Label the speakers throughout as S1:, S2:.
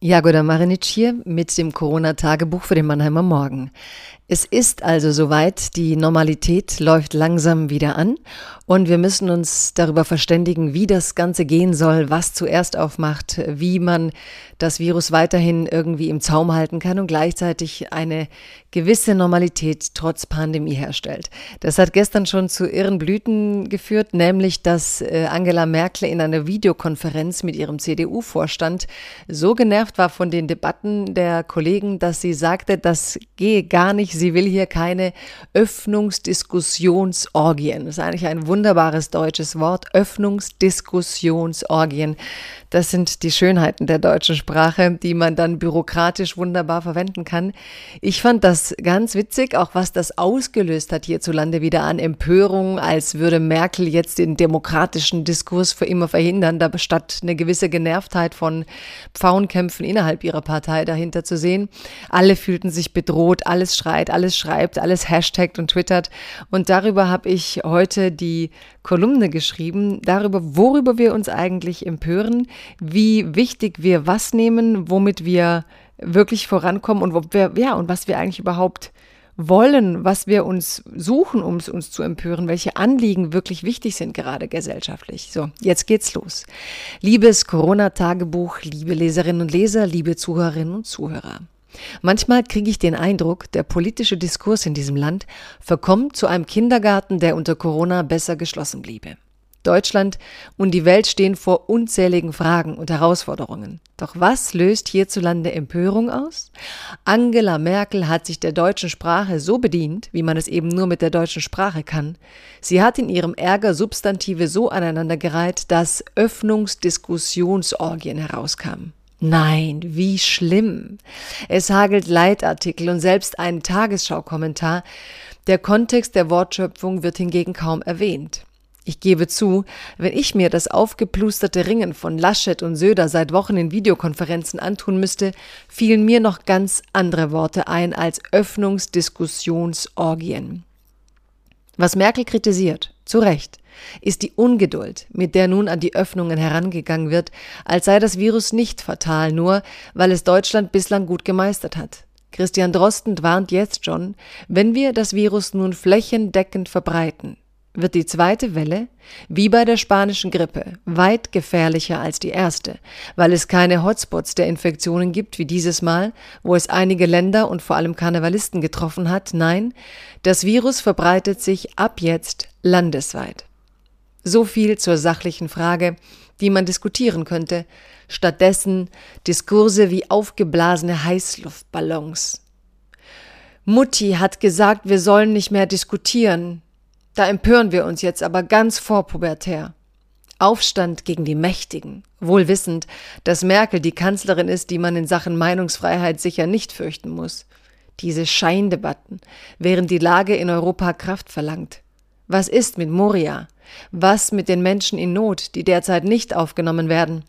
S1: Jagoda Marinic hier mit dem Corona-Tagebuch für den Mannheimer Morgen. Es ist also soweit, die Normalität läuft langsam wieder an und wir müssen uns darüber verständigen, wie das Ganze gehen soll, was zuerst aufmacht, wie man das Virus weiterhin irgendwie im Zaum halten kann und gleichzeitig eine gewisse Normalität trotz Pandemie herstellt. Das hat gestern schon zu irren Blüten geführt, nämlich dass äh, Angela Merkel in einer Videokonferenz mit ihrem CDU-Vorstand so genervt war von den Debatten der Kollegen, dass sie sagte, das gehe gar nicht sie will hier keine Öffnungsdiskussionsorgien. Das ist eigentlich ein wunderbares deutsches Wort. Öffnungsdiskussionsorgien. Das sind die Schönheiten der deutschen Sprache, die man dann bürokratisch wunderbar verwenden kann. Ich fand das ganz witzig, auch was das ausgelöst hat hierzulande wieder an Empörung, als würde Merkel jetzt den demokratischen Diskurs für immer verhindern, da statt eine gewisse Genervtheit von Pfauenkämpfen innerhalb ihrer Partei dahinter zu sehen. Alle fühlten sich bedroht, alles schreit, alles schreibt, alles hashtagt und twittert. Und darüber habe ich heute die Kolumne geschrieben, darüber, worüber wir uns eigentlich empören, wie wichtig wir was nehmen, womit wir wirklich vorankommen und wo wir, ja, und was wir eigentlich überhaupt wollen, was wir uns suchen, um uns zu empören, welche Anliegen wirklich wichtig sind, gerade gesellschaftlich. So, jetzt geht's los. Liebes Corona-Tagebuch, liebe Leserinnen und Leser, liebe Zuhörerinnen und Zuhörer. Manchmal kriege ich den Eindruck, der politische Diskurs in diesem Land verkommt zu einem Kindergarten, der unter Corona besser geschlossen bliebe. Deutschland und die Welt stehen vor unzähligen Fragen und Herausforderungen. Doch was löst hierzulande Empörung aus? Angela Merkel hat sich der deutschen Sprache so bedient, wie man es eben nur mit der deutschen Sprache kann. Sie hat in ihrem Ärger Substantive so aneinandergereiht, dass Öffnungsdiskussionsorgien herauskamen. Nein, wie schlimm. Es hagelt Leitartikel und selbst ein Tagesschau-Kommentar. Der Kontext der Wortschöpfung wird hingegen kaum erwähnt. Ich gebe zu, wenn ich mir das aufgeplusterte Ringen von Laschet und Söder seit Wochen in Videokonferenzen antun müsste, fielen mir noch ganz andere Worte ein als Öffnungsdiskussionsorgien. Was Merkel kritisiert, zu Recht, ist die Ungeduld, mit der nun an die Öffnungen herangegangen wird, als sei das Virus nicht fatal, nur weil es Deutschland bislang gut gemeistert hat. Christian Drosten warnt jetzt schon, wenn wir das Virus nun flächendeckend verbreiten, wird die zweite Welle, wie bei der spanischen Grippe, weit gefährlicher als die erste, weil es keine Hotspots der Infektionen gibt wie dieses Mal, wo es einige Länder und vor allem Karnevalisten getroffen hat. Nein, das Virus verbreitet sich ab jetzt landesweit. So viel zur sachlichen Frage, die man diskutieren könnte, stattdessen Diskurse wie aufgeblasene Heißluftballons. Mutti hat gesagt, wir sollen nicht mehr diskutieren. Da empören wir uns jetzt aber ganz vorpubertär. Aufstand gegen die Mächtigen, wohl wissend, dass Merkel die Kanzlerin ist, die man in Sachen Meinungsfreiheit sicher nicht fürchten muss. Diese Scheindebatten, während die Lage in Europa Kraft verlangt. Was ist mit Moria? Was mit den Menschen in Not, die derzeit nicht aufgenommen werden?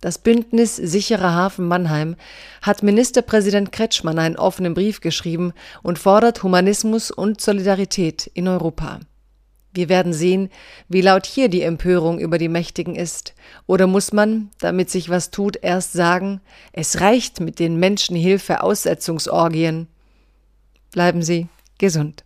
S1: Das Bündnis Sicherer Hafen Mannheim hat Ministerpräsident Kretschmann einen offenen Brief geschrieben und fordert Humanismus und Solidarität in Europa. Wir werden sehen, wie laut hier die Empörung über die Mächtigen ist. Oder muss man, damit sich was tut, erst sagen, es reicht mit den Menschenhilfe-Aussetzungsorgien. Bleiben Sie gesund.